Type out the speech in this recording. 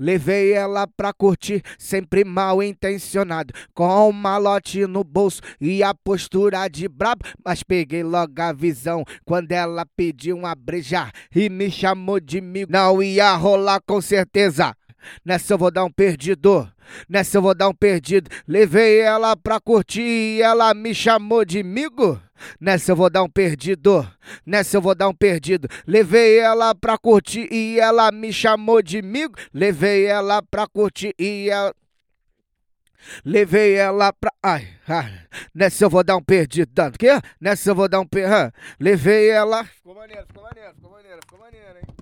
Levei ela pra curtir, sempre mal intencionado. Com um malote no bolso e a postura de brabo. Mas peguei logo a visão quando ela pediu uma breja e me chamou de migo. Não ia rolar com certeza. Nessa eu vou dar um perdido. Nessa eu vou dar um perdido. Levei ela pra curtir e ela me chamou de migo. Nessa eu vou dar um perdido. Nessa eu vou dar um perdido. Levei ela pra curtir e ela me chamou de migo. Levei ela pra curtir e ela. Levei ela pra. Ai, ai. Nessa eu vou dar um perdido. Tanto que? Nessa eu vou dar um perdido. Levei ela. Ficou maneiro, ficou maneiro, ficou maneiro, ficou maneiro, hein?